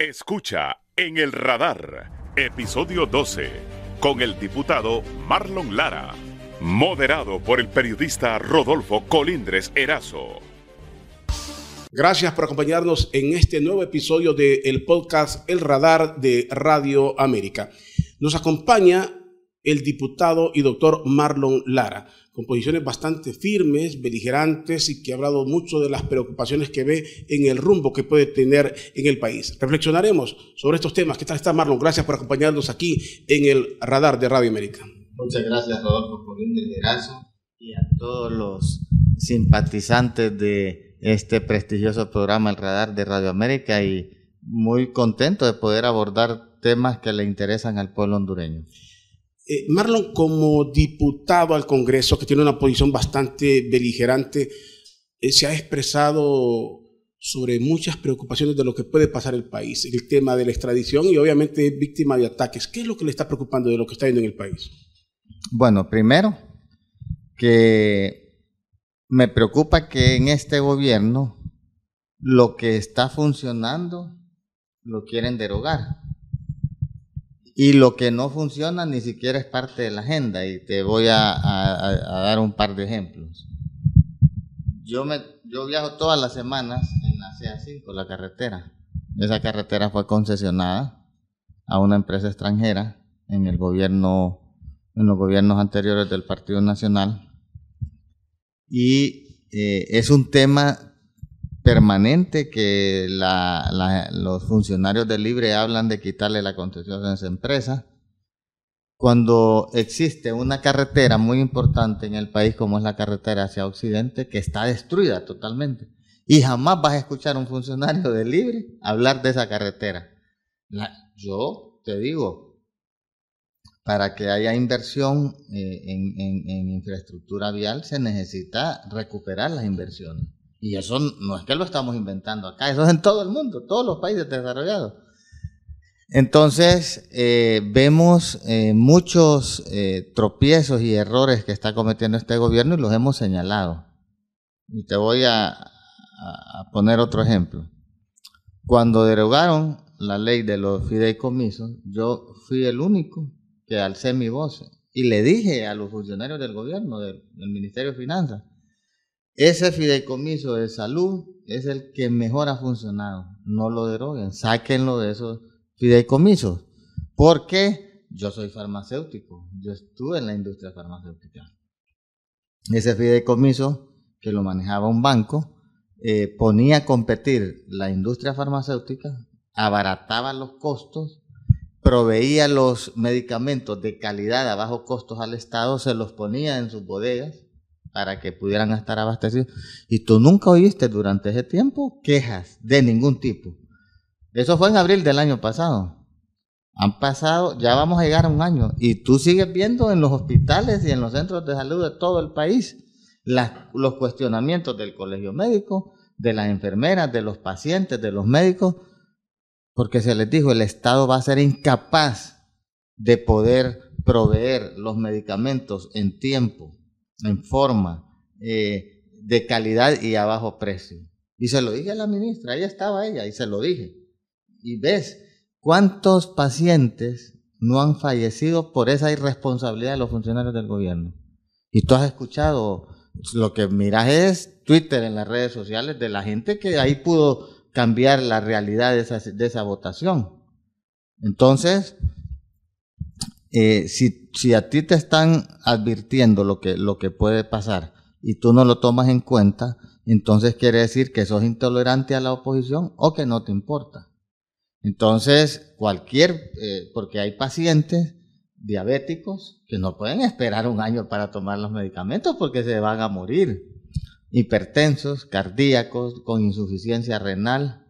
Escucha en el radar, episodio 12, con el diputado Marlon Lara, moderado por el periodista Rodolfo Colindres Erazo. Gracias por acompañarnos en este nuevo episodio del podcast El Radar de Radio América. Nos acompaña el diputado y doctor Marlon Lara con posiciones bastante firmes, beligerantes y que ha hablado mucho de las preocupaciones que ve en el rumbo que puede tener en el país. Reflexionaremos sobre estos temas. ¿Qué tal está Marlon? Gracias por acompañarnos aquí en el radar de Radio América. Muchas gracias Rodolfo por el liderazgo y a todos los simpatizantes de este prestigioso programa El Radar de Radio América y muy contento de poder abordar temas que le interesan al pueblo hondureño. Eh, Marlon, como diputado al Congreso, que tiene una posición bastante beligerante, eh, se ha expresado sobre muchas preocupaciones de lo que puede pasar el país, el tema de la extradición y obviamente víctima de ataques. ¿Qué es lo que le está preocupando de lo que está viendo en el país? Bueno, primero, que me preocupa que en este gobierno lo que está funcionando lo quieren derogar. Y lo que no funciona ni siquiera es parte de la agenda. Y te voy a, dar un par de ejemplos. Yo, me, yo viajo todas las semanas en la CA5, la carretera. Esa carretera fue concesionada a una empresa extranjera en el gobierno, en los gobiernos anteriores del Partido Nacional. Y eh, es un tema permanente que los funcionarios del Libre hablan de quitarle la concesión a esa empresa. Cuando existe una carretera muy importante en el país como es la carretera hacia Occidente, que está destruida totalmente. Y jamás vas a escuchar a un funcionario del Libre hablar de esa carretera. yo te digo, para que haya inversión eh, en infraestructura vial se necesita recuperar las inversiones. Y eso no es que lo estamos inventando acá, eso es en todo el mundo, todos los países desarrollados. Entonces, eh, vemos eh, muchos eh, tropiezos y errores que está cometiendo este gobierno y los hemos señalado. Y te voy a, poner otro ejemplo. Cuando derogaron la ley de los fideicomisos, yo fui el único que alcé mi voz y le dije a los funcionarios del gobierno, del Ministerio de Finanzas, ese fideicomiso de salud es el que mejor ha funcionado. No lo deroguen, sáquenlo de esos fideicomisos. Porque yo soy farmacéutico, yo estuve en la industria farmacéutica. Ese fideicomiso que lo manejaba un banco eh, ponía a competir la industria farmacéutica, abarataba los costos, proveía los medicamentos de calidad a bajos costos al Estado, se los ponía en sus bodegas para que pudieran estar abastecidos. Y tú nunca oíste durante ese tiempo quejas de ningún tipo. Eso fue en abril del año pasado. Han pasado, ya vamos a llegar a un año. Y tú sigues viendo en los hospitales y en los centros de salud de todo el país los cuestionamientos del colegio médico, de las enfermeras, de los pacientes, de los médicos, porque se les dijo, el Estado va a ser incapaz de poder proveer los medicamentos en tiempo en forma, eh, de calidad y a bajo precio. Y se lo dije a la ministra, ahí estaba ella, y se lo dije. Y ves cuántos pacientes no han fallecido por esa irresponsabilidad de los funcionarios del gobierno. Y tú has escuchado, lo que miras es Twitter en las redes sociales de la gente que ahí pudo cambiar la realidad de esa, de esa votación. Entonces, eh, si, si a ti te están advirtiendo lo que, lo que puede pasar y tú no lo tomas en cuenta, entonces quiere decir que sos intolerante a la oposición o que no te importa. Entonces, cualquier, eh, porque hay pacientes diabéticos que no pueden esperar un año para tomar los medicamentos porque se van a morir. Hipertensos, cardíacos, con insuficiencia renal,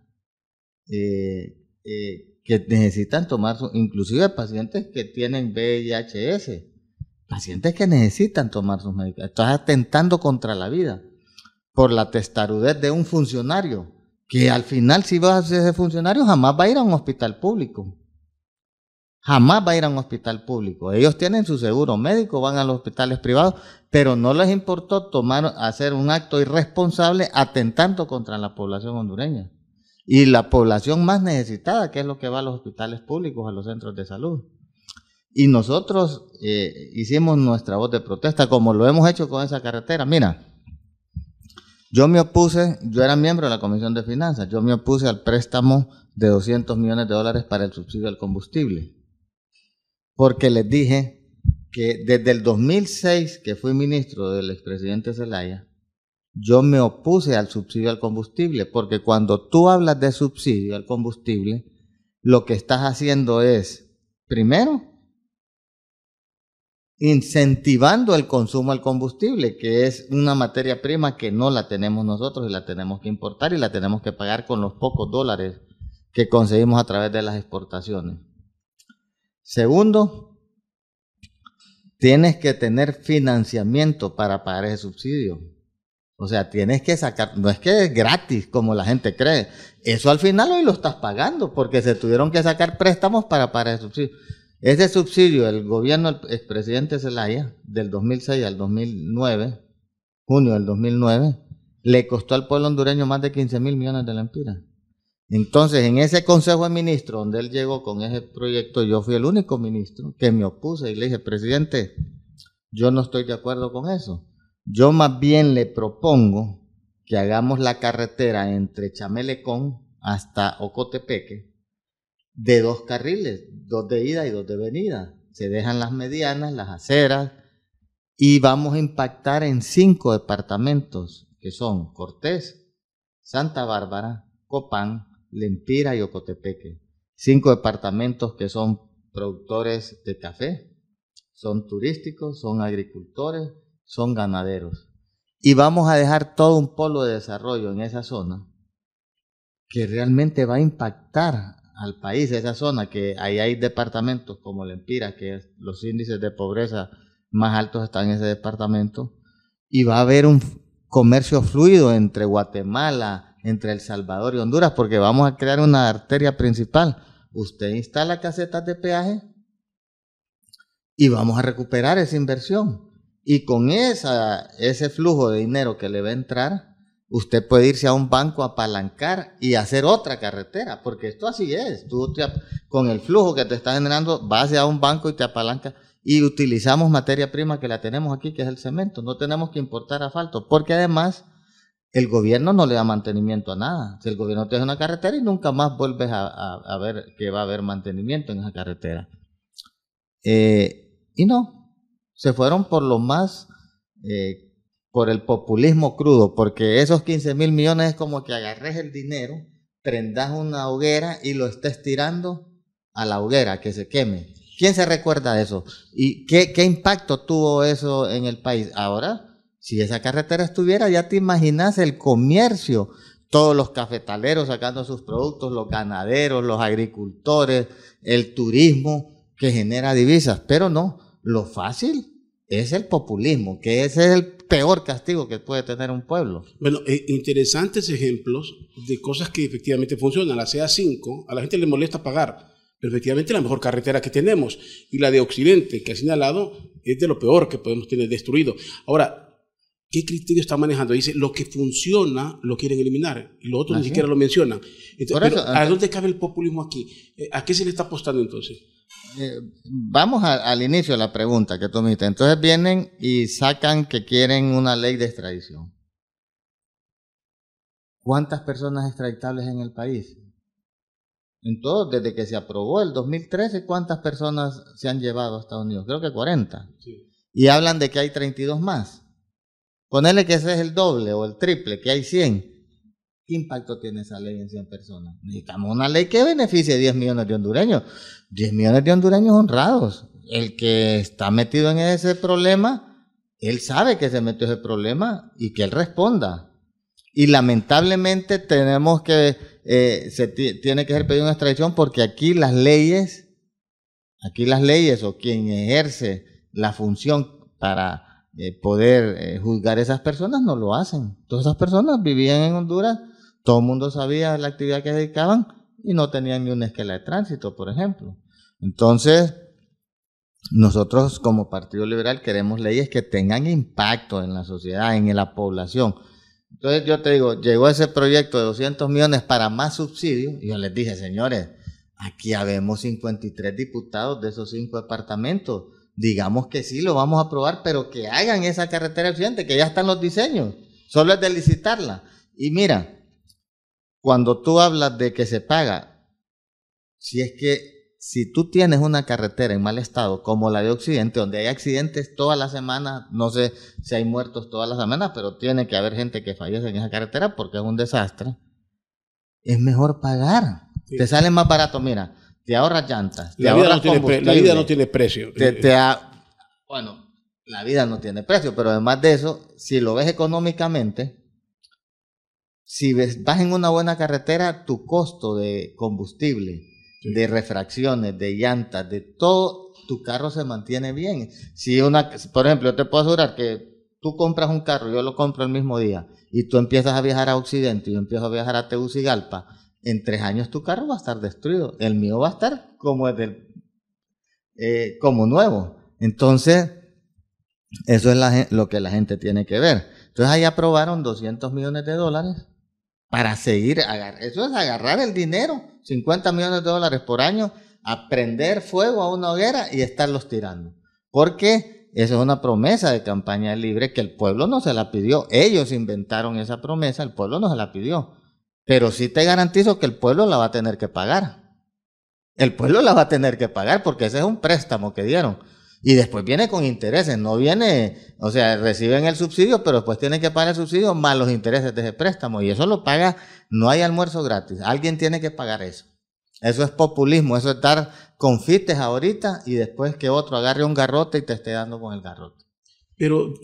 eh, eh que necesitan tomar, inclusive pacientes que tienen VIHS, pacientes que necesitan tomar sus medicamentos. Estás atentando contra la vida por la testarudez de un funcionario, que al final si vas a ser ese funcionario jamás va a ir a un hospital público. Jamás va a ir a un hospital público. Ellos tienen su seguro médico, van a los hospitales privados, pero no les importó tomar, hacer un acto irresponsable atentando contra la población hondureña. Y la población más necesitada, que es lo que va a los hospitales públicos, a los centros de salud. Y nosotros eh, hicimos nuestra voz de protesta, como lo hemos hecho con esa carretera. Mira, yo me opuse, yo era miembro de la Comisión de Finanzas, yo me opuse al préstamo de 200 millones de dólares para el subsidio al combustible, porque les dije que desde el 2006, que fui ministro del expresidente Zelaya, yo me opuse al subsidio al combustible, porque cuando tú hablas de subsidio al combustible, lo que estás haciendo es, primero, incentivando el consumo del combustible, que es una materia prima que no la tenemos nosotros y la tenemos que importar y la tenemos que pagar con los pocos dólares que conseguimos a través de las exportaciones. Segundo, tienes que tener financiamiento para pagar ese subsidio. O sea, tienes que sacar, no es que es gratis como la gente cree. Eso al final hoy lo estás pagando porque se tuvieron que sacar préstamos para pagar ese subsidio. Ese subsidio, el gobierno del expresidente Zelaya, del 2006 al 2009, junio del 2009, le costó al pueblo hondureño más de 15 mil millones de lempiras. Entonces, en ese consejo de ministros donde él llegó con ese proyecto, yo fui el único ministro que me opuse y le dije, presidente, yo no estoy de acuerdo con eso. Yo más bien le propongo que hagamos la carretera entre Chamelecón hasta Ocotepeque de dos carriles, dos de ida y dos de venida. Se dejan las medianas, las aceras, y vamos a impactar en cinco departamentos, que son Cortés, Santa Bárbara, Copán, Lempira y Ocotepeque. Cinco departamentos que son productores de café, son turísticos, son agricultores, son ganaderos. Y vamos a dejar todo un polo de desarrollo en esa zona que realmente va a impactar al país, esa zona, que ahí hay departamentos como Lempira, que los índices de pobreza más altos están en ese departamento, y va a haber un comercio fluido entre Guatemala, entre El Salvador y Honduras, porque vamos a crear una arteria principal. Usted instala casetas de peaje y vamos a recuperar esa inversión. Y con esa, ese flujo de dinero que le va a entrar, usted puede irse a un banco a apalancar y hacer otra carretera, porque esto así es. Tú con el flujo que te está generando, vas a un banco y te apalancas y utilizamos materia prima que la tenemos aquí, que es el cemento. No tenemos que importar asfalto, porque además el gobierno no le da mantenimiento a nada. Si el gobierno te hace una carretera y nunca más vuelves a, ver que va a haber mantenimiento en esa carretera. Eh, y no, se fueron por lo más eh, por el populismo crudo, porque esos 15 mil millones es como que agarres el dinero, prendas una hoguera y lo estés tirando a la hoguera, que se queme. ¿Quién se recuerda de eso? ¿Y qué, qué impacto tuvo eso en el país? Ahora, si esa carretera estuviera, ya te imaginas el comercio, todos los cafetaleros sacando sus productos, los ganaderos, los agricultores, el turismo que genera divisas, pero no, lo fácil es el populismo, que ese es el peor castigo que puede tener un pueblo. Bueno, eh, interesantes ejemplos de cosas que efectivamente funcionan. La CA5, a la gente le molesta pagar, pero efectivamente la mejor carretera que tenemos. Y la de Occidente, que ha señalado, es de lo peor que podemos tener destruido. Ahora, ¿Qué criterio está manejando? Dice, lo que funciona lo quieren eliminar y lo otro ni siquiera lo mencionan. ¿A dónde cabe el populismo aquí? Eh, ¿A qué se le está apostando entonces? Eh, vamos al inicio de la pregunta que tú me. Entonces vienen y sacan que quieren una ley de extradición. ¿Cuántas personas extraditables en el país? En todo, desde que se aprobó el 2013, ¿cuántas personas se han llevado a Estados Unidos? Creo que 40. Y hablan de que hay 32 más. Ponerle que ese es el doble o el triple, que hay 100. ¿Qué impacto tiene esa ley en 100 personas? Necesitamos una ley que beneficie a 10 millones de hondureños. 10 millones de hondureños honrados. El que está metido en ese problema, él sabe que se metió ese problema y que él responda. Y lamentablemente tenemos que, eh, se tiene que ser pedido una extradición porque aquí las leyes, aquí las leyes o quien ejerce la función para eh, poder eh, juzgar a esas personas no lo hacen. Todas esas personas vivían en Honduras todo el mundo sabía la actividad que dedicaban y no tenían ni una esquela de tránsito, por ejemplo. Entonces, nosotros como Partido Liberal queremos leyes que tengan impacto en la sociedad, en la población. Entonces yo te digo, llegó ese proyecto de 200 millones para más subsidios y yo les dije, señores, aquí habemos 53 diputados de esos cinco departamentos. Digamos que sí, lo vamos a aprobar, pero que hagan esa carretera eficiente, que ya están los diseños. Solo es de licitarla. Y mira, cuando tú hablas de que se paga, si es que si tú tienes una carretera en mal estado, como la de Occidente, donde hay accidentes todas las semanas, no sé si hay muertos todas las semanas, pero tiene que haber gente que fallece en esa carretera porque es un desastre, es mejor pagar. Te sale más barato, mira, te ahorras llantas, te La vida, no tiene, combustible, la vida no tiene precio. te- te ha- bueno, la vida no tiene precio, pero además de eso, si lo ves económicamente, si ves- vas en una buena carretera, tu costo de combustible, Sí. de refracciones, de llantas, de todo, tu carro se mantiene bien. Si una, por ejemplo, yo te puedo asegurar que tú compras un carro, yo lo compro el mismo día, y tú empiezas a viajar a Occidente y yo empiezo a viajar a Tegucigalpa, en tres años tu carro va a estar destruido. El mío va a estar como eh, como nuevo. Entonces, eso es la lo que la gente tiene que ver. Entonces ahí aprobaron 200 millones de dólares para seguir, agar- eso es agarrar el dinero, 50 millones de dólares por año, a prender fuego a una hoguera y estarlos tirando. Porque esa es una promesa de campaña libre que el pueblo no se la pidió. Ellos inventaron esa promesa, el pueblo no se la pidió. Pero sí te garantizo que el pueblo la va a tener que pagar. El pueblo la va a tener que pagar porque ese es un préstamo que dieron. Y después viene con intereses, no viene, o sea, reciben el subsidio, pero después tienen que pagar el subsidio más los intereses de ese préstamo. Y eso lo paga, no hay almuerzo gratis. Alguien tiene que pagar eso. Eso es populismo, eso es dar confites ahorita y después que otro agarre un garrote y te esté dando con el garrote. Pero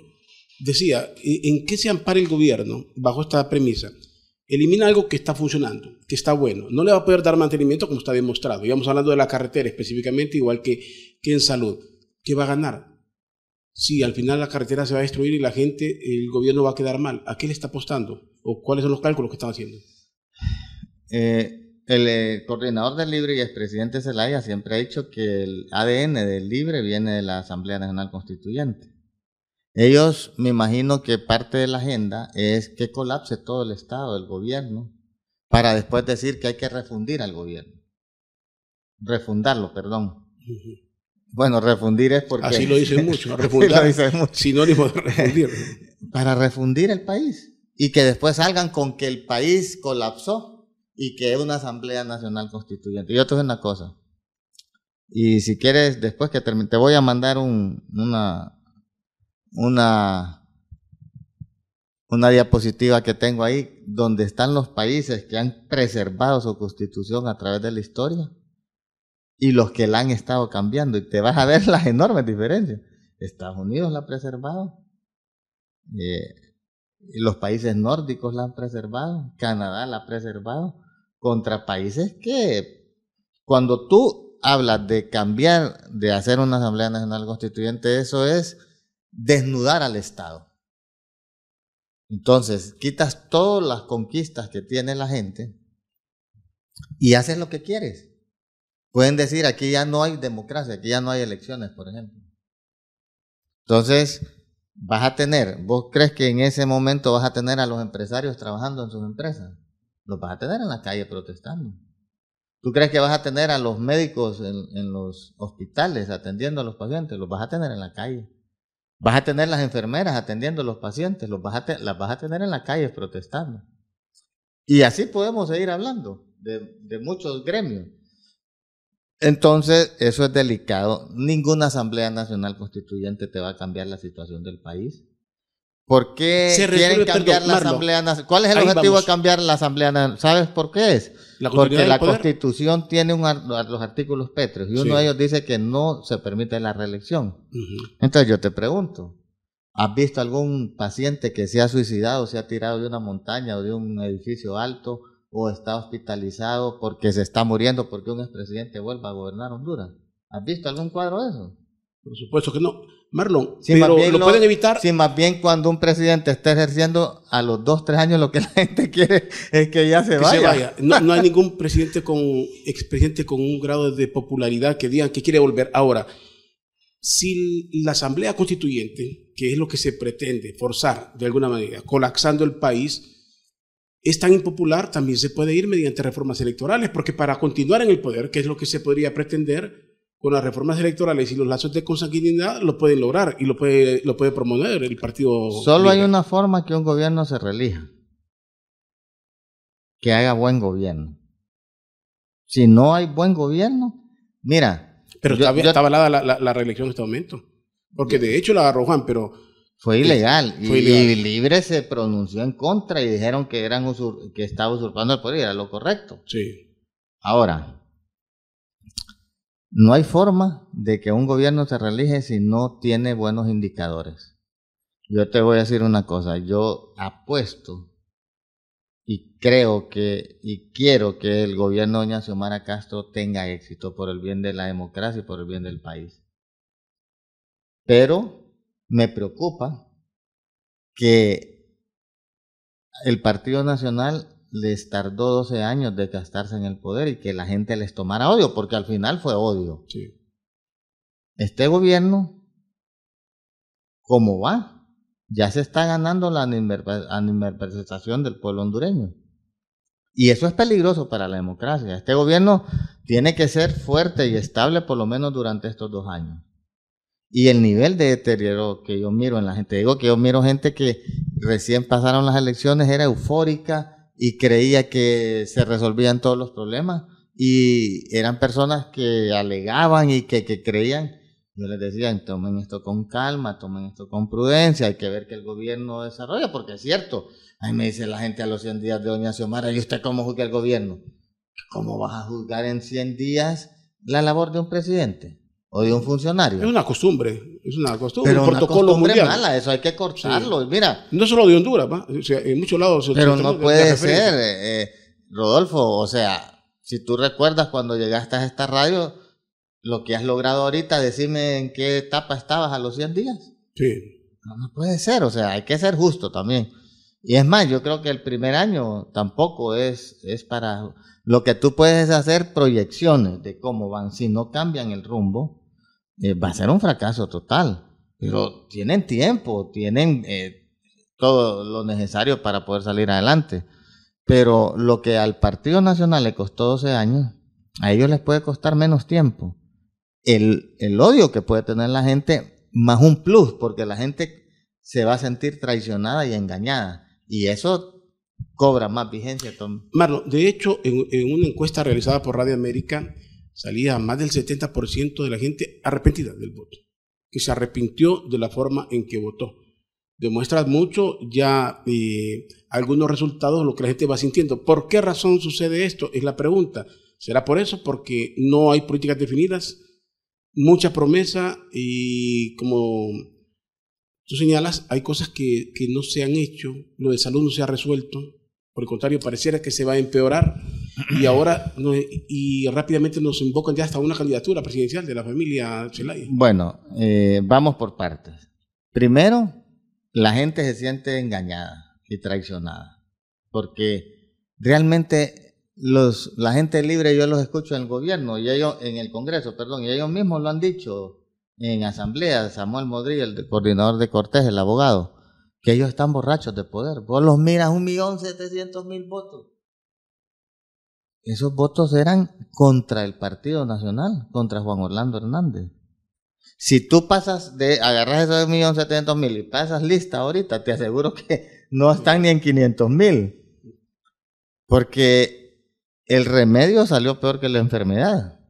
decía, ¿en qué se ampara el gobierno bajo esta premisa? Elimina algo que está funcionando, que está bueno. No le va a poder dar mantenimiento como está demostrado. Íbamos hablando de la carretera específicamente, igual que, que en salud. ¿Qué va a ganar? Si al final la carretera se va a destruir y la gente, el gobierno va a quedar mal, ¿a qué le está apostando? ¿O cuáles son los cálculos que están haciendo? Eh, el eh, coordinador del Libre y expresidente Zelaya siempre ha dicho que el ADN del Libre viene de la Asamblea Nacional Constituyente. Ellos, me imagino que parte de la agenda es que colapse todo el Estado, el gobierno, para después decir que hay que refundir al gobierno. Refundarlo, perdón. Bueno, refundir es porque... Así lo dicen mucho, refundar. lo dicen mucho. Sinónimo de refundir. Para refundir el país. Y que después salgan con que el país colapsó y que es una Asamblea Nacional Constituyente. Yo te voy una cosa. Y si quieres, después que termine, te voy a mandar un, una, una, una diapositiva que tengo ahí donde están los países que han preservado su constitución a través de la historia y los que la han estado cambiando. Y te vas a ver las enormes diferencias. Estados Unidos la ha preservado. Eh, los países nórdicos la han preservado. Canadá la ha preservado. Contra países que cuando tú hablas de cambiar, de hacer una Asamblea Nacional Constituyente, eso es desnudar al Estado. Entonces, quitas todas las conquistas que tiene la gente y haces lo que quieres. Pueden decir, aquí ya no hay democracia, aquí ya no hay elecciones, por ejemplo. Entonces, vas a tener, vos crees que en ese momento vas a tener a los empresarios trabajando en sus empresas, los vas a tener en la calle protestando. ¿Tú crees que vas a tener a los médicos en, los hospitales atendiendo a los pacientes? Los vas a tener en la calle. Vas a tener las enfermeras atendiendo a los pacientes, los vas a las vas a tener en la calle protestando. Y así podemos seguir hablando de, de muchos gremios. Entonces, eso es delicado. Ninguna Asamblea Nacional Constituyente te va a cambiar la situación del país. ¿Por qué Se quieren resuelve, cambiar perdón, la. Asamblea Nacional? ¿Cuál es el objetivo vamos. de cambiar la Asamblea Nacional? ¿Sabes por qué es? La Porque la poder. Constitución tiene un los artículos pétreos y uno Sí. de ellos dice que no se permite la reelección. Entonces yo te pregunto, ¿has visto algún paciente que se ha suicidado, se ha tirado de una montaña o de un edificio alto o está hospitalizado porque se está muriendo porque un expresidente vuelva a gobernar Honduras? ¿Has visto algún cuadro de eso? Por supuesto que no. Marlon, Si pero lo, pueden evitar. Si más bien cuando un presidente está ejerciendo a los dos, tres años lo que la gente quiere es que ya se que vaya. se vaya. No, no hay ningún presidente con expresidente con un grado de popularidad que digan que quiere volver. Ahora, si la Asamblea Constituyente, que es lo que se pretende forzar de alguna manera, colapsando el país, es tan impopular, también se puede ir mediante reformas electorales, porque para continuar en el poder, que es lo que se podría pretender con las reformas electorales y los lazos de consanguinidad, lo pueden lograr y lo puede, lo puede promover el partido. Solo hay una forma que un gobierno se relija, que haga buen gobierno. Si no hay buen gobierno, mira. Pero está, está, avalada la, la, reelección en este momento. Porque de hecho la agarró Juan, pero fue ilegal. y, Libre se pronunció en contra y dijeron que, eran que estaba usurpando el poder y era lo correcto. Sí. Ahora, no hay forma de que un gobierno se reelige si no tiene buenos indicadores. Yo te voy a decir una cosa, yo apuesto y creo que y quiero que el gobierno de doña Xiomara Castro tenga éxito por el bien de la democracia y por el bien del país. Pero me preocupa que el Partido Nacional les tardó 12 años de gastarse en el poder y que la gente les tomara odio, porque al final fue odio. Este gobierno, ¿cómo va? Ya se está ganando la animadversión del pueblo hondureño. Y eso es peligroso para la democracia. Este gobierno tiene que ser fuerte y estable por lo menos durante estos dos años y el nivel de deterioro que yo miro en la gente. Digo que yo miro gente que recién pasaron las elecciones, era eufórica y creía que se resolvían todos los problemas y eran personas que alegaban y que, creían. Yo les decía, tomen esto con calma, tomen esto con prudencia, hay que ver que el gobierno desarrolla, porque es cierto. Ahí me dice la gente a los 100 días de Doña Xiomara, ¿y usted cómo juzga el gobierno? ¿Cómo vas a juzgar en 100 días la labor de un presidente? O de un funcionario. Es una costumbre, es una costumbre, pero un protocolo una costumbre mala, eso hay que cortarlo. Mira, no solo de Honduras, en muchos lados. Pero no puede ser, eh, eh, Rodolfo, o sea, si tú recuerdas cuando llegaste a esta radio, lo que has logrado ahorita, decime en qué etapa estabas a los 100 días. Sí. No, no puede ser, o sea, hay que ser justo también. Y es más, yo creo que el primer año tampoco es, es para... Lo que tú puedes hacer proyecciones de cómo van, si no cambian el rumbo, eh, va a ser un fracaso total. Pero tienen tiempo, tienen eh, todo lo necesario para poder salir adelante. Pero lo que al Partido Nacional le costó 12 años, a ellos les puede costar menos tiempo. El, el odio que puede tener la gente, más un plus, porque la gente se va a sentir traicionada y engañada. Y eso cobra más vigencia. Tom. Marlon, de hecho, en, en una encuesta realizada por Radio América, salía más del 70% de la gente arrepentida del voto, que se arrepintió de la forma en que votó. Demuestra mucho ya eh, algunos resultados, lo que la gente va sintiendo. ¿Por qué razón sucede esto? Es la pregunta. ¿Será por eso? Porque no hay políticas definidas, mucha promesa y como tú señalas, hay cosas que, que no se han hecho, lo de salud no se ha resuelto, por el contrario, pareciera que se va a empeorar y ahora y rápidamente nos invocan ya hasta una candidatura presidencial de la familia Zelaya. Bueno, eh, vamos por partes. Primero, la gente se siente engañada y traicionada, porque realmente los, la gente libre yo los escucho en el gobierno y ellos en el Congreso, perdón, y ellos mismos lo han dicho en asamblea, Samuel Modri, el coordinador de Cortés, el abogado, que ellos están borrachos de poder. Vos los miras un millón setecientos mil votos esos votos eran contra el Partido Nacional, contra Juan Orlando Hernández. Si tú pasas de, agarras esos millón setecientos mil y pasas lista ahorita, te aseguro que no están ni en 500 mil. Porque el remedio salió peor que la enfermedad.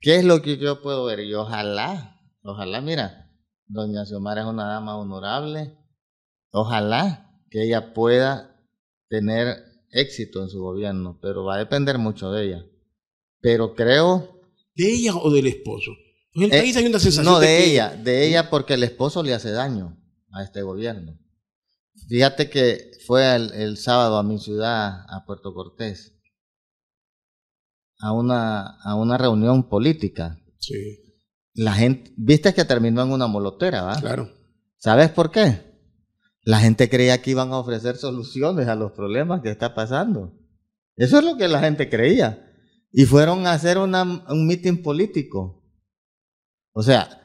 ¿Qué es lo que yo puedo ver? Y ojalá, ojalá, mira, doña Xiomara es una dama honorable. Ojalá que ella pueda tener éxito en su gobierno, pero va a depender mucho de ella. Pero creo... ¿De ella o del esposo? En el eh, país hay una sensación no, de, ella, de ella porque el esposo le hace daño a este gobierno. Fíjate que fue el, sábado a mi ciudad, a Puerto Cortés, a una, a una reunión política. Sí. La gente, viste que terminó en una molotera, ¿va? Claro. ¿Sabes por qué? La gente creía que iban a ofrecer soluciones a los problemas que está pasando. Eso es lo que la gente creía. Y fueron a hacer un mitin político. O sea,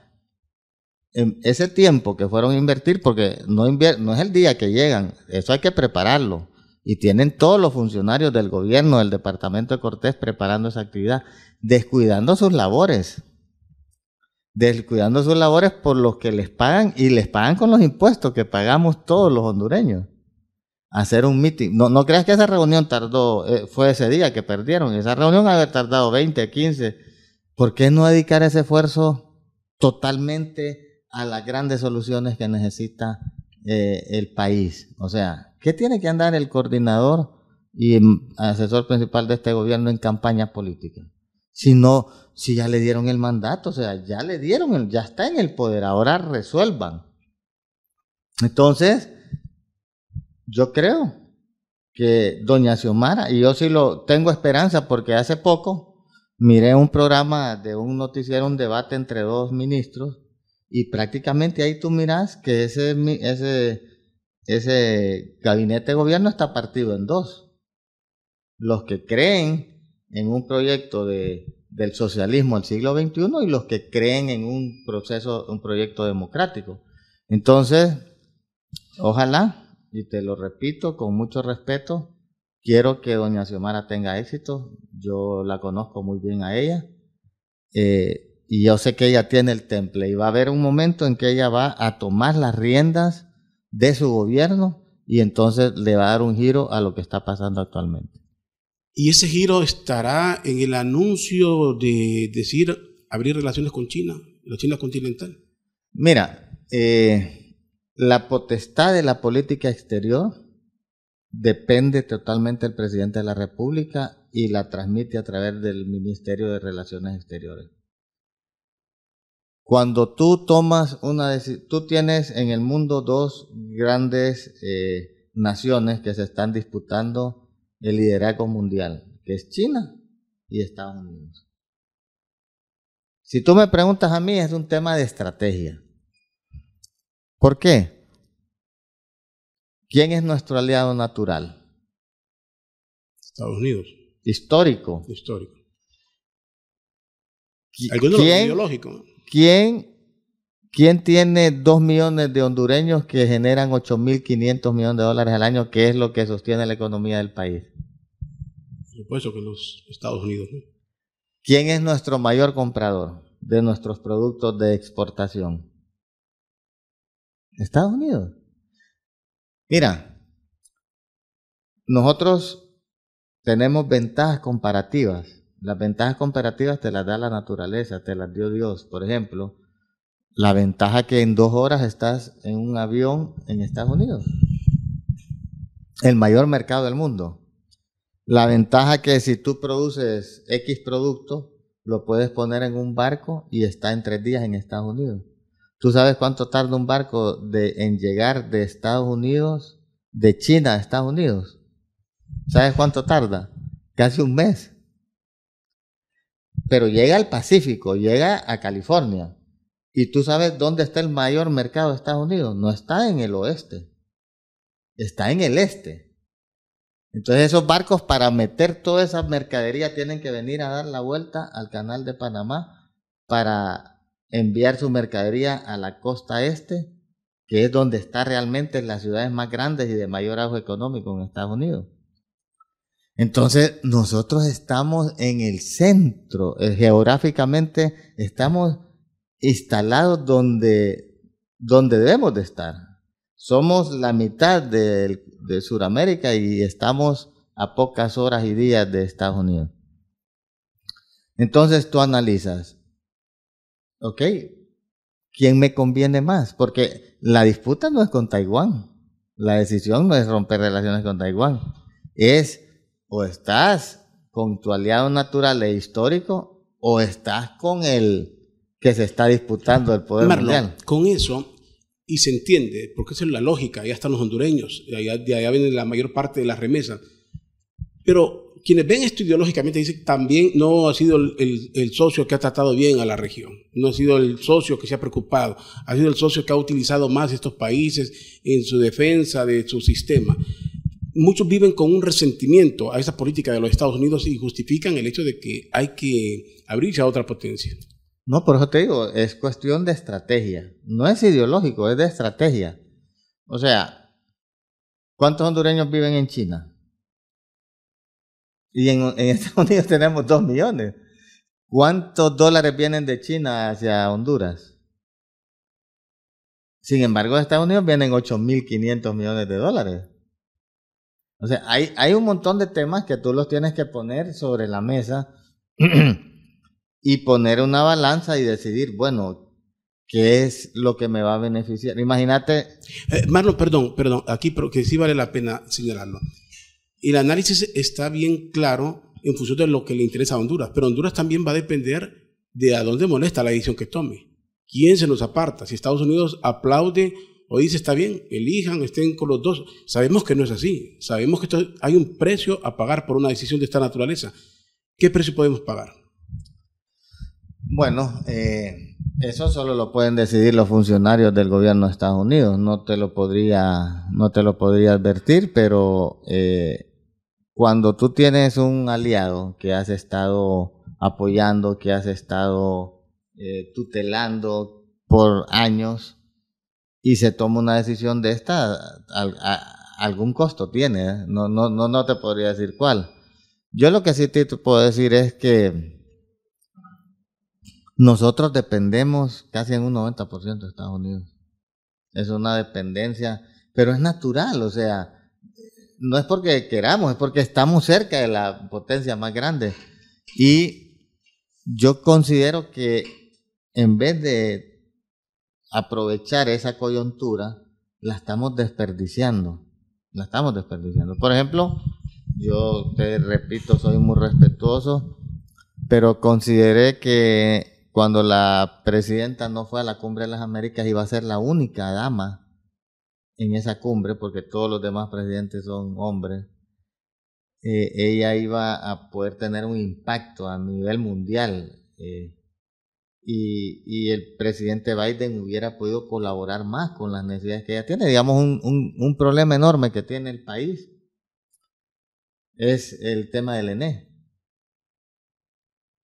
ese tiempo que fueron a invertir, porque no, no es el día que llegan, eso hay que prepararlo. Y tienen todos los funcionarios del gobierno, del departamento de Cortés preparando esa actividad, descuidando sus labores. Descuidando sus labores por los que les pagan y les pagan con los impuestos que pagamos todos los hondureños. Hacer un meeting. No, no creas que esa reunión tardó, eh, fue ese día que perdieron. Esa reunión haber tardado 20, 15. ¿Por qué no dedicar ese esfuerzo totalmente a las grandes soluciones que necesita eh, el país? O sea, ¿Qué tiene que andar el coordinador y asesor principal de este gobierno en campaña política? Si no, si ya le dieron el mandato, o sea, ya le dieron, ya está en el poder, ahora resuelvan. Entonces, yo creo que doña Xiomara, y yo sí lo tengo esperanza porque hace poco miré un programa de un noticiero, un debate entre dos ministros, y prácticamente ahí tú miras que ese, ese ese gabinete de gobierno está partido en dos. Los que creen en un proyecto de, del socialismo del siglo XXI y los que creen en un proceso, un proyecto democrático. Entonces, ojalá, y te lo repito con mucho respeto, quiero que doña Xiomara tenga éxito. Yo la conozco muy bien a ella. Eh, y yo sé que ella tiene el temple y va a haber un momento en que ella va a tomar las riendas de su gobierno y entonces le va a dar un giro a lo que está pasando actualmente. ¿Y ese giro estará en el anuncio de decir abrir relaciones con China, la China continental? Mira, eh, la potestad de la política exterior depende totalmente del presidente de la República y la transmite a través del Ministerio de Relaciones Exteriores. Cuando tú tomas una decisión, tú tienes en el mundo dos grandes eh, naciones que se están disputando el liderazgo mundial, que es China y Estados Unidos. Si tú me preguntas a mí, es un tema de estrategia. ¿Por qué? ¿Quién es nuestro aliado natural? Estados Unidos. Histórico. Histórico. ¿Quién, ideológico? ¿quién, ¿quién tiene dos millones de hondureños que generan 8.500 millones de dólares al año, que es lo que sostiene la economía del país? Supuesto que los Estados Unidos. ¿Quién es nuestro mayor comprador de nuestros productos de exportación? Estados Unidos. Mira, nosotros tenemos ventajas comparativas las ventajas comparativas te las da la naturaleza, te las dio Dios. Por ejemplo, la ventaja que en dos horas estás en un avión en Estados Unidos, el mayor mercado del mundo. La ventaja que si tú produces X producto, lo puedes poner en un barco y está en tres días en Estados Unidos. ¿Tú sabes cuánto tarda un barco en llegar de Estados Unidos, de China a Estados Unidos? ¿Sabes cuánto tarda? Casi un mes pero llega al Pacífico, llega a California. ¿Y tú sabes dónde está el mayor mercado de Estados Unidos? No está en el oeste, está en el este. Entonces esos barcos para meter toda esa mercadería tienen que venir a dar la vuelta al canal de Panamá para enviar su mercadería a la costa este, que es donde está realmente las ciudades más grandes y de mayor auge económico en Estados Unidos. Entonces, nosotros estamos en el centro, eh, geográficamente estamos instalados donde, donde debemos de estar. Somos la mitad de, de Sudamérica y estamos a pocas horas y días de Estados Unidos. Entonces tú analizas, ¿ok? ¿Quién me conviene más? Porque la disputa no es con Taiwán. La decisión no es romper relaciones con Taiwán. Es o estás con tu aliado natural e histórico o estás con el que se está disputando el poder mundial. Con eso, y se entiende, porque esa es la lógica, allá están los hondureños, de allá, de allá viene la mayor parte de las remesas. Pero quienes ven esto ideológicamente dicen también no ha sido el, el, socio que ha tratado bien a la región, no ha sido el socio que se ha preocupado, ha sido el socio que ha utilizado más estos países en su defensa de su sistema muchos viven con un resentimiento a esa política de los Estados Unidos y justifican el hecho de que hay que abrirse a otra potencia. No, por eso te digo, es cuestión de estrategia. No es ideológico, es de estrategia. O sea, ¿cuántos hondureños viven en China? Y en, Estados Unidos tenemos dos millones. ¿Cuántos dólares vienen de China hacia Honduras? Sin embargo, de Estados Unidos vienen 8.500 millones de dólares. O sea, hay, hay un montón de temas que tú los tienes que poner sobre la mesa y poner una balanza y decidir, bueno, ¿qué es lo que me va a beneficiar? Imagínate. Eh, Marlon, perdón, perdón, aquí que sí vale la pena señalarlo. El análisis está bien claro en función de lo que le interesa a Honduras, pero Honduras también va a depender de a dónde molesta la decisión que tome. ¿Quién se nos aparta? Si Estados Unidos aplaude o dice está bien, elijan, estén con los dos. Sabemos que no es así. Sabemos que hay un precio a pagar por una decisión de esta naturaleza. ¿Qué precio podemos pagar? Bueno, eh, eso solo lo pueden decidir los funcionarios del gobierno de Estados Unidos. No te lo podría, no te lo podría advertir, pero eh, cuando tú tienes un aliado que has estado apoyando, que has estado eh, tutelando por años y se toma una decisión de esta, algún costo tiene. No, no, no, no te podría decir cuál. Yo lo que sí te puedo decir es que nosotros dependemos casi en un 90% de Estados Unidos. Es una dependencia, pero es natural, o sea, no es porque queramos, es porque estamos cerca de la potencia más grande. Y yo considero que en vez de aprovechar esa coyuntura, la estamos desperdiciando. La estamos desperdiciando. Por ejemplo, yo te repito, soy muy respetuoso, pero consideré que cuando la presidenta no fue a la cumbre de las Américas, iba a ser la única dama en esa cumbre, porque todos los demás presidentes son hombres. Eh, ella iba a poder tener un impacto a nivel mundial. Eh, y, el presidente Biden hubiera podido colaborar más con las necesidades que ella tiene. Digamos, un, un problema enorme que tiene el país es el tema del ENE.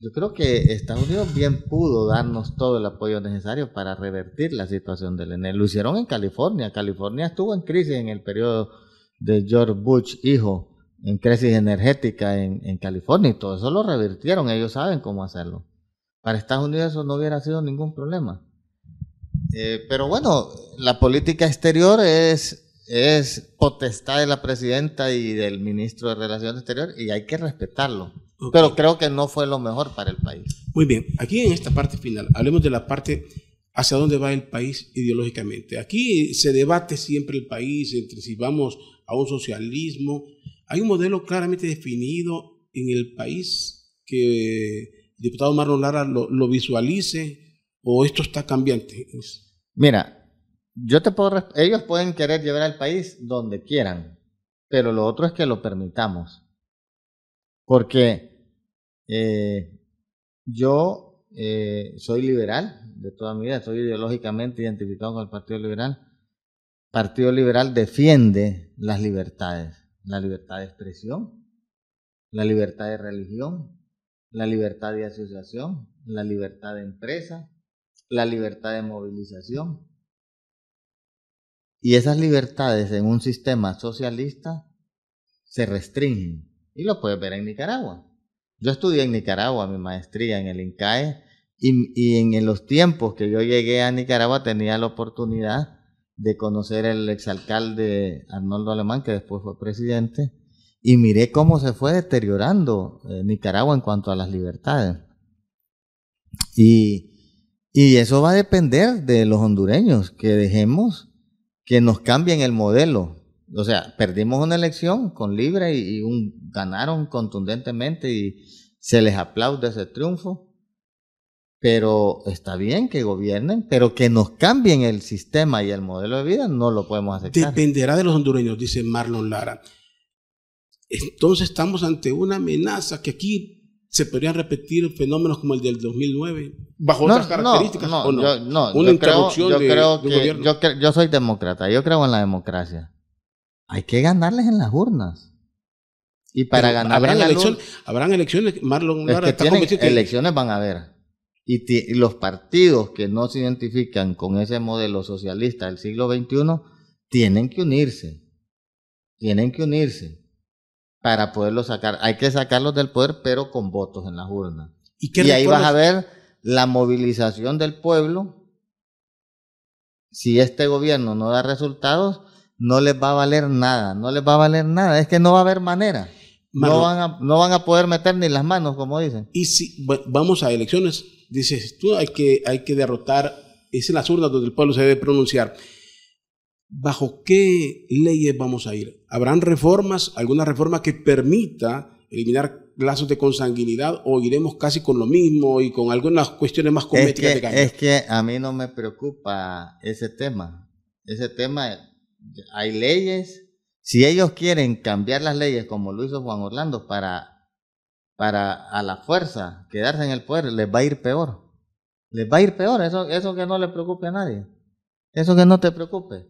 Yo creo que Estados Unidos bien pudo darnos todo el apoyo necesario para revertir la situación del ENE. Lo hicieron en California. California estuvo en crisis en el periodo de George Bush, hijo, en crisis energética en, California y todo eso lo revirtieron. Ellos saben cómo hacerlo. Para Estados Unidos eso no hubiera sido ningún problema. Eh, pero bueno, la política exterior es, es potestad de la presidenta y del ministro de Relaciones Exteriores y hay que respetarlo. Pero creo que no fue lo mejor para el país. Muy bien, aquí en esta parte final, hablemos de la parte hacia dónde va el país ideológicamente. Aquí se debate siempre el país entre si vamos a un socialismo. Hay un modelo claramente definido en el país que el diputado Marlon Lara lo, visualice o esto está cambiante. Mira, yo te puedo, ellos pueden querer llevar al país donde quieran, pero lo otro es que lo permitamos. Porque eh, yo eh, soy liberal de toda mi vida, estoy ideológicamente identificado con el Partido Liberal. Partido Liberal defiende las libertades, la libertad de expresión, la libertad de religión, la libertad de asociación, la libertad de empresa, la libertad de movilización. Y esas libertades en un sistema socialista se restringen. Y lo puedes ver en Nicaragua. Yo estudié en Nicaragua mi maestría en el INCAE y, en, los tiempos que yo llegué a Nicaragua tenía la oportunidad de conocer el exalcalde Arnoldo Alemán, que después fue presidente, y miré cómo se fue deteriorando eh, Nicaragua en cuanto a las libertades. Y eso va a depender de los hondureños, que dejemos que nos cambien el modelo o sea, perdimos una elección con Libre y, un, ganaron contundentemente y se les aplaude ese triunfo. Pero está bien que gobiernen, pero que nos cambien el sistema y el modelo de vida no lo podemos aceptar. Dependerá de los hondureños, dice Marlon Lara. Entonces estamos ante una amenaza que aquí se podrían repetir fenómenos como el del 2009 bajo otras características no, no, Yo, no, una interrupción yo creo, que yo soy demócrata, yo creo en la democracia hay que ganarles en las urnas. Y para ganar ¿habrán, elecciones, ¿Habrán elecciones? Marlon es que tienen, elecciones van a haber. y, los partidos que no se identifican con ese modelo socialista del siglo XXI tienen que unirse, tienen que unirse para poderlos sacar. Hay que sacarlos del poder, pero con votos en las urnas. Y, ahí vas a ver la movilización del pueblo. Si este gobierno no da resultados, no les va a valer nada, no les va a valer nada, es que no va a haber manera. no, van a, no van a poder meter ni las manos, como dicen. Y si vamos a elecciones, dices tú, hay que, hay que derrotar, es en las urnas donde el pueblo se debe pronunciar. ¿Bajo qué leyes vamos a ir? ¿Habrán reformas, alguna reforma que permita eliminar lazos de consanguinidad o iremos casi con lo mismo y con algunas cuestiones más cosméticas es que, Es que a mí no me preocupa ese tema. Ese tema, hay leyes. Si ellos quieren cambiar las leyes como lo hizo Juan Orlando para para a la fuerza quedarse en el poder, les va a ir peor. Les va a ir peor, eso, eso que no le preocupe a nadie. Eso que no te preocupe.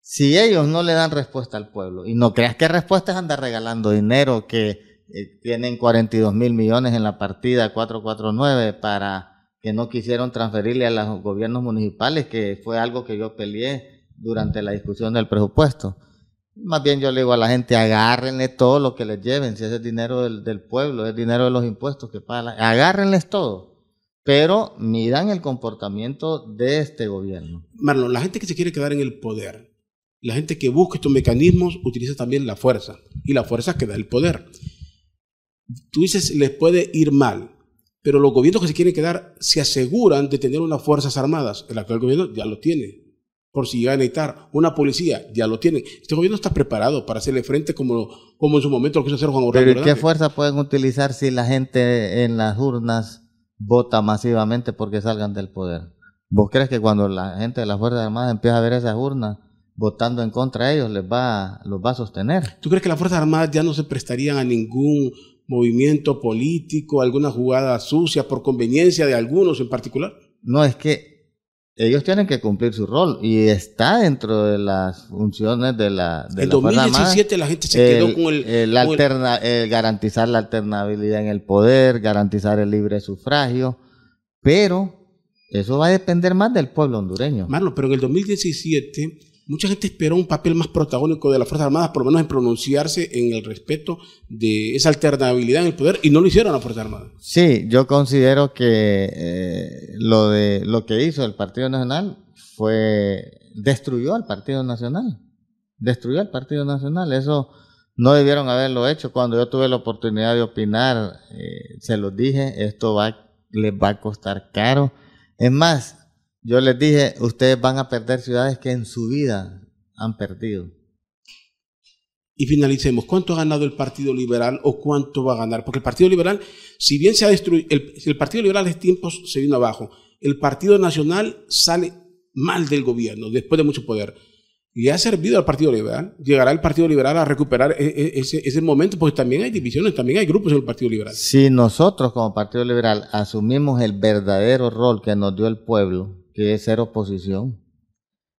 Si ellos no le dan respuesta al pueblo, y no creas que respuestas anda regalando dinero, que eh, tienen 42 mil millones en la partida 449 para que no quisieron transferirle a los gobiernos municipales, que fue algo que yo peleé durante la discusión del presupuesto. Más bien yo le digo a la gente, agárrenle todo lo que les lleven, si ese es dinero del, pueblo, es dinero de los impuestos que pagan, agárrenles todo, pero midan el comportamiento de este gobierno. Marlon, la gente que se quiere quedar en el poder, la gente que busca estos mecanismos, utiliza también la fuerza, y la fuerza que da el poder. Tú dices, les puede ir mal, pero los gobiernos que se quieren quedar se aseguran de tener unas fuerzas armadas. El actual gobierno ya lo tiene por si llega a necesitar una policía, ya lo tienen. Este gobierno está preparado para hacerle frente como, como en su momento lo quiso hacer Juan Orlando. Pero ¿qué fuerza pueden utilizar si la gente en las urnas vota masivamente porque salgan del poder? ¿Vos crees que cuando la gente de las Fuerzas Armadas empieza a ver esas urnas votando en contra de ellos, les va, los va a sostener? ¿Tú crees que las Fuerzas Armadas ya no se prestarían a ningún movimiento político, alguna jugada sucia por conveniencia de algunos en particular? No, es que ellos tienen que cumplir su rol y está dentro de las funciones de la de En 2017 la gente se quedó con el, garantizar la alternabilidad en el poder, garantizar el libre sufragio, pero eso va a depender más del pueblo hondureño. Marlon, pero en el 2017 mucha gente esperó un papel más protagónico de las Fuerzas Armadas, por lo menos en pronunciarse en el respeto de esa alternabilidad en el poder, y no lo hicieron las Fuerzas Armadas. Sí, yo considero que eh, lo, de, lo que hizo el Partido Nacional fue, destruyó al Partido Nacional, destruyó al Partido Nacional, eso no debieron haberlo hecho. Cuando yo tuve la oportunidad de opinar, eh, se los dije, esto va, les va a costar caro. Es más, yo les dije, ustedes van a perder ciudades que en su vida han perdido. Y finalicemos, ¿cuánto ha ganado el Partido Liberal o cuánto va a ganar? Porque el Partido Liberal, si bien se ha destruido, el, Partido Liberal en tiempos se vino abajo, el Partido Nacional sale mal del gobierno después de mucho poder. ¿Le ha servido al Partido Liberal? ¿Llegará el Partido Liberal a recuperar e, e, ese, ese momento? Porque también hay divisiones, también hay grupos en el Partido Liberal. Si nosotros como Partido Liberal asumimos el verdadero rol que nos dio el pueblo, que es ser oposición,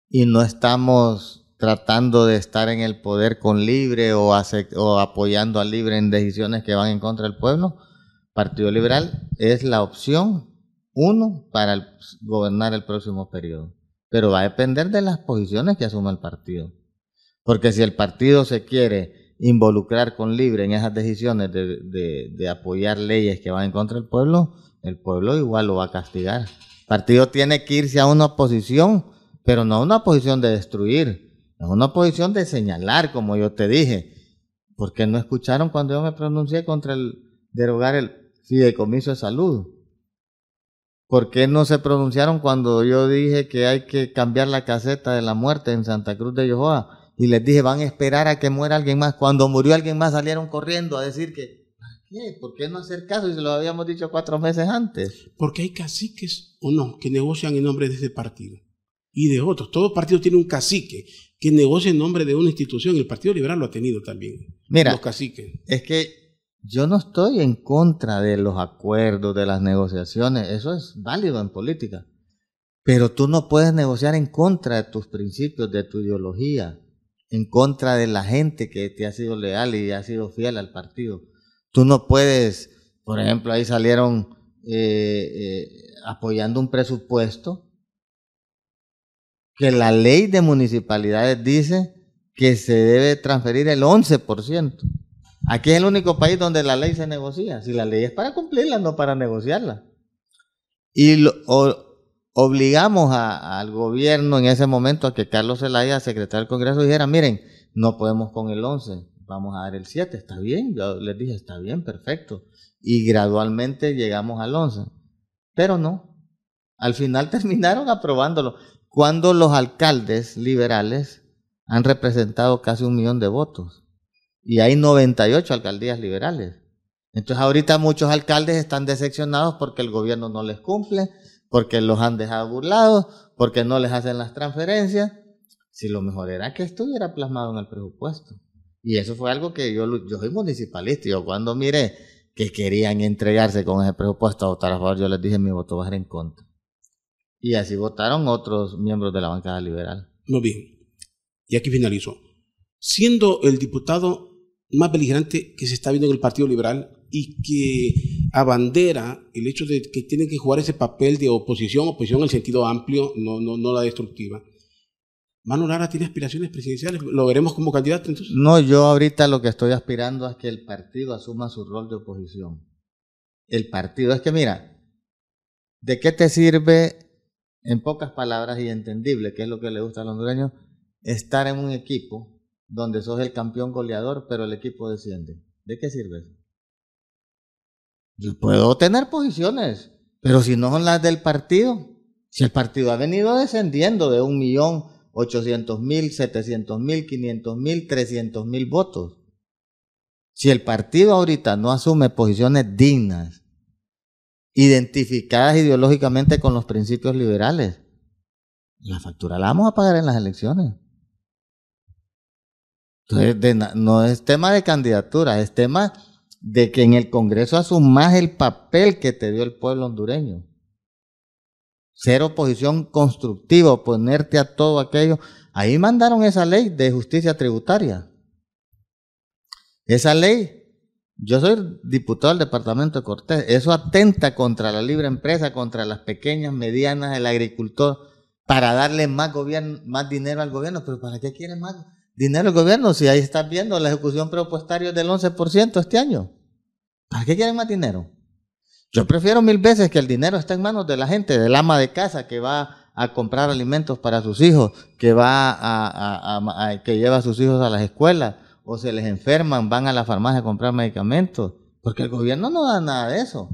y no estamos tratando de estar en el poder con libre o, apoyando al libre en decisiones que van en contra del pueblo, Partido Liberal es la opción uno para gobernar el próximo periodo. Pero va a depender de las posiciones que asuma el partido. Porque si el partido se quiere involucrar con libre en esas decisiones de, de apoyar leyes que van en contra del pueblo, el pueblo igual lo va a castigar partido tiene que irse a una oposición, pero no a una posición de destruir, a una posición de señalar, como yo te dije. porque no escucharon cuando yo me pronuncié contra el derogar el fideicomiso de salud? ¿Por qué no se pronunciaron cuando yo dije que hay que cambiar la caseta de la muerte en Santa Cruz de Yohoa? Y les dije, van a esperar a que muera alguien más. Cuando murió alguien más salieron corriendo a decir que ¿Por qué no hacer caso si se lo habíamos dicho cuatro meses antes? Porque hay caciques o no que negocian en nombre de ese partido y de otros. Todo partido tiene un cacique que negocia en nombre de una institución. El Partido Liberal lo ha tenido también. Mira, los caciques. Es que yo no estoy en contra de los acuerdos, de las negociaciones. Eso es válido en política. Pero tú no puedes negociar en contra de tus principios, de tu ideología, en contra de la gente que te ha sido leal y ha sido fiel al partido. Tú no puedes, por ejemplo, ahí salieron eh, eh, apoyando un presupuesto que la ley de municipalidades dice que se debe transferir el 11%. Aquí es el único país donde la ley se negocia. Si la ley es para cumplirla, no para negociarla. Y obligamos al gobierno en ese momento a que Carlos Zelaya, secretario del Congreso, dijera, miren, no podemos con el 11, vamos a dar el 7, está bien. Yo les dije, está bien, perfecto. Y gradualmente llegamos al 11. Pero no. Al final terminaron aprobándolo. Cuando los alcaldes liberales han representado casi un millón de votos. Y hay 98 alcaldías liberales. Entonces ahorita muchos alcaldes están decepcionados porque el gobierno no les cumple, porque los han dejado burlados, porque no les hacen las transferencias. Si lo mejor era que estuviera plasmado en el presupuesto. Y eso fue algo que yo, yo soy municipalista. Yo cuando miré que querían entregarse con ese presupuesto a votar a favor, yo les dije mi voto va a ser en contra. Y así votaron otros miembros de la bancada liberal. Muy bien. Y aquí finalizo. Siendo el diputado más beligerante que se está viendo en el Partido Liberal y que abandera el hecho de que tiene que jugar ese papel de oposición, oposición en el sentido amplio, no, no, no la destructiva. Manu Lara tiene aspiraciones presidenciales, ¿lo veremos como candidato entonces? No, yo ahorita lo que estoy aspirando es que el partido asuma su rol de oposición. El partido, es que mira, ¿de qué te sirve, en pocas palabras y entendible, que es lo que le gusta a los hondureños, estar en un equipo donde sos el campeón goleador, pero el equipo desciende? ¿De qué sirve eso? Yo puedo tener posiciones, pero si no son las del partido, si el partido ha venido descendiendo de un millón 800 mil, 700 mil, 500 mil, 300 mil votos. Si el partido ahorita no asume posiciones dignas, identificadas ideológicamente con los principios liberales, la factura la vamos a pagar en las elecciones. Entonces, no es tema de candidatura, es tema de que en el Congreso asumas el papel que te dio el pueblo hondureño ser oposición constructiva, oponerte a todo aquello. Ahí mandaron esa ley de justicia tributaria. Esa ley, yo soy diputado del departamento de Cortés, eso atenta contra la libre empresa, contra las pequeñas, medianas, el agricultor, para darle más, gobierno, más dinero al gobierno. Pero ¿para qué quiere más dinero el gobierno si ahí estás viendo la ejecución presupuestaria del 11% este año? ¿Para qué quieren más dinero? Yo prefiero mil veces que el dinero esté en manos de la gente, del ama de casa que va a comprar alimentos para sus hijos, que va a, que lleva a sus hijos a las escuelas, o se les enferman, van a la farmacia a comprar medicamentos, porque el gobierno no da nada de eso.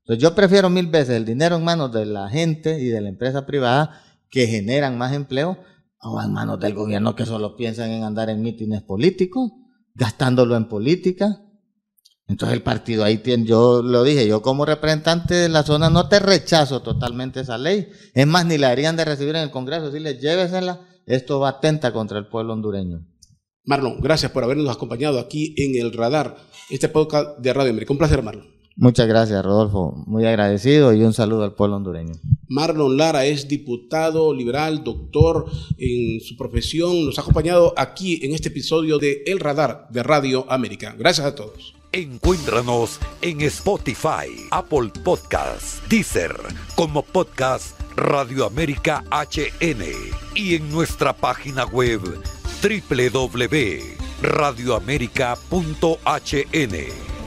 Entonces yo prefiero mil veces el dinero en manos de la gente y de la empresa privada que generan más empleo, o en manos del gobierno que solo piensan en andar en mítines políticos, gastándolo en política. Entonces el partido ahí tiene, yo lo dije, yo como representante de la zona no te rechazo totalmente esa ley. Es más, ni la harían de recibir en el Congreso, decirle, llévesela, esto va atenta contra el pueblo hondureño. Marlon, gracias por habernos acompañado aquí en el radar, este podcast de Radio América. Un placer, Marlon. Muchas gracias, Rodolfo. Muy agradecido y un saludo al pueblo hondureño. Marlon Lara es diputado liberal, doctor en su profesión. Nos ha acompañado aquí en este episodio de El Radar de Radio América. Gracias a todos. Encuéntranos en Spotify, Apple Podcasts, Deezer, como podcast Radio América HN y en nuestra página web www.radioamerica.hn.